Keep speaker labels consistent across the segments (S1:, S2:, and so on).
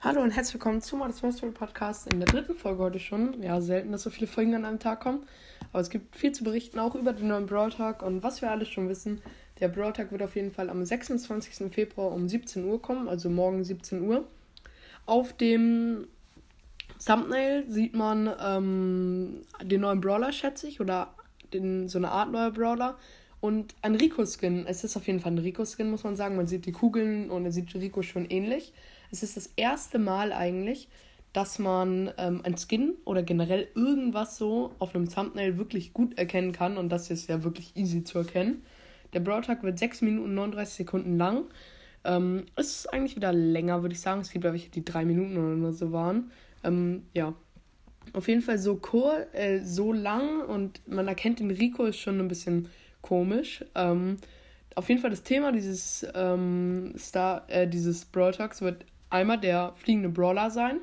S1: Hallo und herzlich willkommen zu Modest Mystery Podcast in der dritten Folge heute schon. Ja, selten, dass so viele Folgen an einem Tag kommen. Aber es gibt viel zu berichten, auch über den neuen Brawl Talk und was wir alles schon wissen. Der Brawl Talk wird auf jeden Fall am 26. Februar um 17 Uhr kommen, also morgen 17 Uhr. Auf dem Thumbnail sieht man ähm, den neuen Brawler, schätze ich, oder den, so eine Art neuer Brawler. Und ein Rico-Skin. Es ist auf jeden Fall ein Rico-Skin, muss man sagen. Man sieht die Kugeln und er sieht Rico schon ähnlich. Es ist das erste Mal eigentlich, dass man ähm, ein Skin oder generell irgendwas so auf einem Thumbnail wirklich gut erkennen kann. Und das ist ja wirklich easy zu erkennen. Der Broadtag wird 6 Minuten 39 Sekunden lang. Ähm, es ist eigentlich wieder länger, würde ich sagen. Es gibt ja welche, die 3 Minuten oder so waren. Ähm, ja. Auf jeden Fall so cool, äh, so lang und man erkennt den Rico ist schon ein bisschen komisch. Ähm, auf jeden Fall das Thema dieses ähm, Star, äh, dieses Brawl Talks wird einmal der fliegende Brawler sein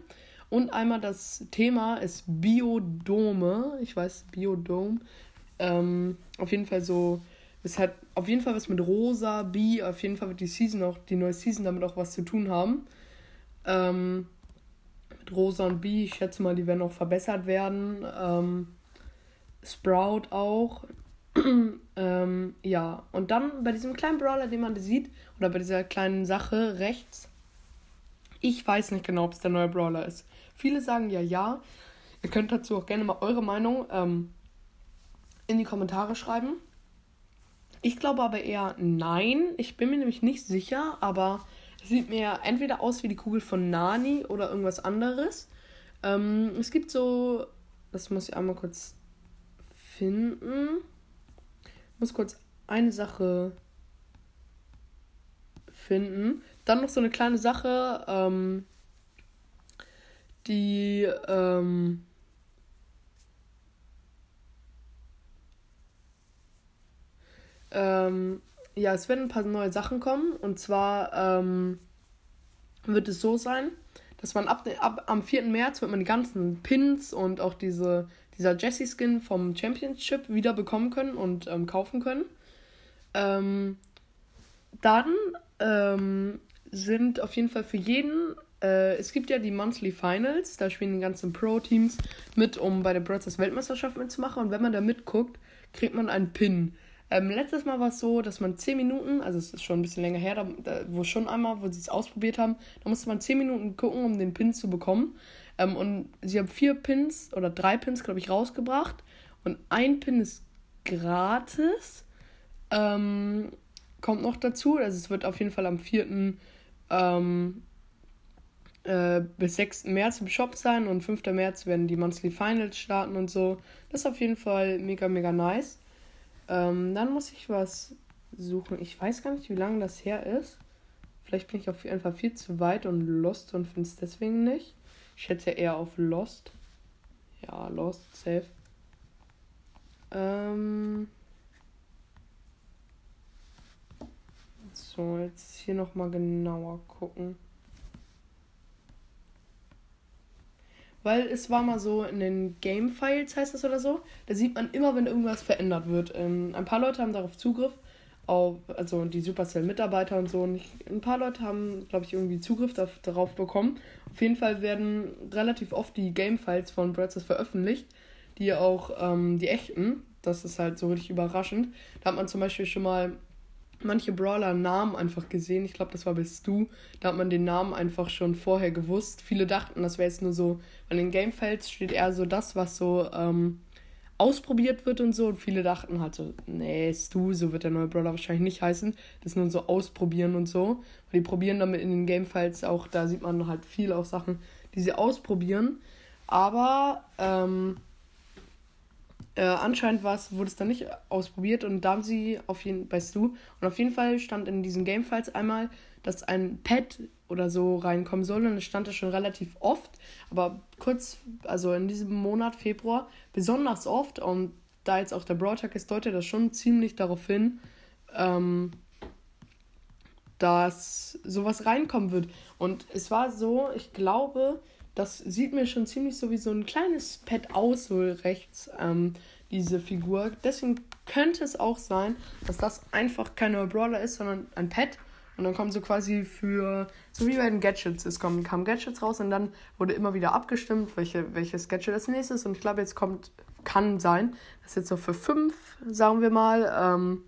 S1: und einmal das Thema ist Biodome. Ich weiß, Biodome. Ähm, auf jeden Fall so, es hat auf jeden Fall was mit Rosa, Bi, auf jeden Fall wird die Season auch, die neue Season damit auch was zu tun haben. Ähm, mit Rosa und Bi, ich schätze mal, die werden auch verbessert werden. Ähm, Sprout auch. ähm, ja, und dann bei diesem kleinen Brawler, den man sieht, oder bei dieser kleinen Sache rechts, ich weiß nicht genau, ob es der neue Brawler ist. Viele sagen ja, ja. Ihr könnt dazu auch gerne mal eure Meinung ähm, in die Kommentare schreiben. Ich glaube aber eher nein. Ich bin mir nämlich nicht sicher, aber es sieht mir entweder aus wie die Kugel von Nani oder irgendwas anderes. Ähm, es gibt so, das muss ich einmal kurz finden. Ich muss kurz eine Sache finden. Dann noch so eine kleine Sache, ähm, die ähm, ähm, ja, es werden ein paar neue Sachen kommen. Und zwar ähm, wird es so sein, dass man ab, ab am 4. März wird man die ganzen Pins und auch diese, dieser Jessie-Skin vom Championship wieder bekommen können und ähm, kaufen können. Ähm, dann ähm, sind auf jeden Fall für jeden. Äh, es gibt ja die Monthly Finals, da spielen die ganzen Pro-Teams mit, um bei der Brothers Weltmeisterschaft mitzumachen. Und wenn man da mitguckt, kriegt man einen Pin. Ähm, letztes Mal war es so, dass man 10 Minuten, also es ist schon ein bisschen länger her, da, da, wo schon einmal, wo sie es ausprobiert haben, da musste man 10 Minuten gucken, um den Pin zu bekommen. Ähm, und sie haben vier Pins oder drei Pins, glaube ich, rausgebracht. Und ein Pin ist gratis. Ähm, kommt noch dazu. Also es wird auf jeden Fall am 4 ähm, äh, bis 6. März im Shop sein und 5. März werden die Monthly Finals starten und so. Das ist auf jeden Fall mega, mega nice. Ähm, dann muss ich was suchen. Ich weiß gar nicht, wie lange das her ist. Vielleicht bin ich auf jeden Fall viel zu weit und lost und finde es deswegen nicht. Ich schätze eher auf Lost. Ja, Lost, safe. Ähm. So, jetzt hier nochmal genauer gucken. Weil es war mal so in den Game Files, heißt das oder so, da sieht man immer, wenn irgendwas verändert wird. Ähm, ein paar Leute haben darauf Zugriff, auf, also die Supercell-Mitarbeiter und so. Und ich, ein paar Leute haben, glaube ich, irgendwie Zugriff auf, darauf bekommen. Auf jeden Fall werden relativ oft die Game Files von Bretzes veröffentlicht, die auch ähm, die echten. Das ist halt so richtig überraschend. Da hat man zum Beispiel schon mal manche Brawler-Namen einfach gesehen. Ich glaube, das war bei Stu. Da hat man den Namen einfach schon vorher gewusst. Viele dachten, das wäre jetzt nur so, weil in Gamefields steht eher so das, was so ähm, ausprobiert wird und so. Und viele dachten halt so, nee, Stu, so wird der neue Brawler wahrscheinlich nicht heißen. Das ist nur so ausprobieren und so. Weil die probieren damit in den Gamefields auch, da sieht man halt viel auch Sachen, die sie ausprobieren. Aber, ähm, äh, anscheinend wurde es dann nicht ausprobiert und da haben sie auf jeden weißt du, und auf jeden Fall stand in diesen Gamefiles einmal, dass ein Pad oder so reinkommen soll und es stand da schon relativ oft, aber kurz, also in diesem Monat Februar besonders oft und da jetzt auch der Broadtag ist, deutet das schon ziemlich darauf hin, ähm, dass sowas reinkommen wird. Und es war so, ich glaube, das sieht mir schon ziemlich so wie so ein kleines Pad aus, so rechts, ähm, diese Figur. Deswegen könnte es auch sein, dass das einfach kein Brawler ist, sondern ein Pad. Und dann kommen so quasi für, so wie bei den Gadgets, es kommen, kamen Gadgets raus und dann wurde immer wieder abgestimmt, welche, welches Gadget das nächste ist. Und ich glaube, jetzt kommt, kann sein, dass jetzt so für fünf, sagen wir mal, ähm,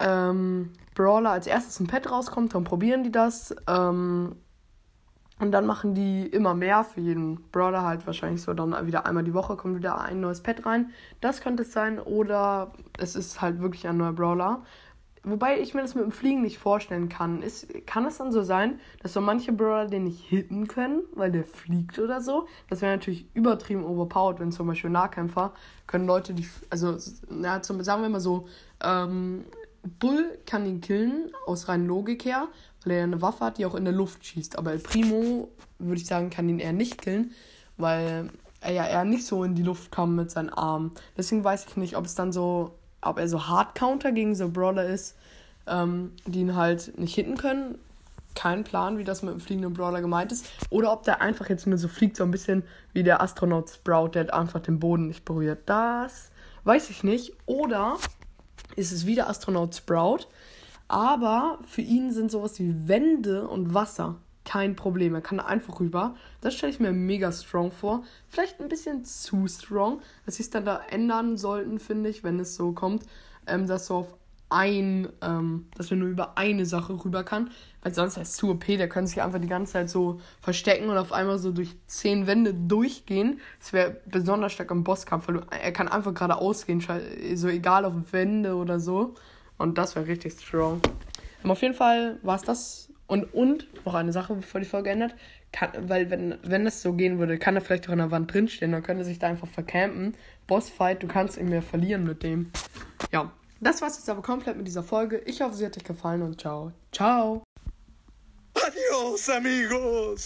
S1: ähm, Brawler als erstes ein Pad rauskommt, dann probieren die das. Ähm, und dann machen die immer mehr für jeden Brawler halt wahrscheinlich so dann wieder einmal die Woche kommt wieder ein neues Pad rein. Das könnte es sein oder es ist halt wirklich ein neuer Brawler. Wobei ich mir das mit dem Fliegen nicht vorstellen kann. Ist, kann es dann so sein, dass so manche Brawler den nicht hitten können, weil der fliegt oder so? Das wäre natürlich übertrieben overpowered, wenn zum Beispiel Nahkämpfer können Leute, die, also, na, zum, sagen wir mal so, ähm, Bull kann ihn killen, aus rein Logik her, weil er eine Waffe hat, die auch in der Luft schießt. Aber El Primo, würde ich sagen, kann ihn eher nicht killen, weil er ja eher nicht so in die Luft kam mit seinen Armen. Deswegen weiß ich nicht, ob es dann so, ob er so Hard-Counter gegen so Brawler ist, ähm, die ihn halt nicht hitten können. Kein Plan, wie das mit dem fliegenden Brawler gemeint ist. Oder ob der einfach jetzt nur so fliegt, so ein bisschen wie der Astronaut Sprout, der einfach den Boden nicht berührt. Das weiß ich nicht. Oder ist es wieder Astronaut Sprout. Aber für ihn sind sowas wie Wände und Wasser kein Problem. Er kann einfach rüber. Das stelle ich mir mega strong vor. Vielleicht ein bisschen zu strong, dass sie es dann da ändern sollten, finde ich, wenn es so kommt, ähm, dass so auf ein, ähm, dass wir nur über eine Sache rüber kann. Weil sonst ist es zu OP, der könnte sich einfach die ganze Zeit so verstecken und auf einmal so durch zehn Wände durchgehen. Das wäre besonders stark im Bosskampf, weil er kann einfach geradeaus gehen, so egal auf Wände oder so. Und das wäre richtig strong. Aber auf jeden Fall war es das. Und, und noch eine Sache, bevor die Folge endet. Kann, weil, wenn, wenn es so gehen würde, kann er vielleicht auch in der Wand drinstehen. Dann könnte er sich da einfach vercampen. Bossfight, du kannst ihn mehr verlieren mit dem. Ja, das war's jetzt aber komplett mit dieser Folge. Ich hoffe, sie hat euch gefallen und ciao. Ciao. Adios, amigos.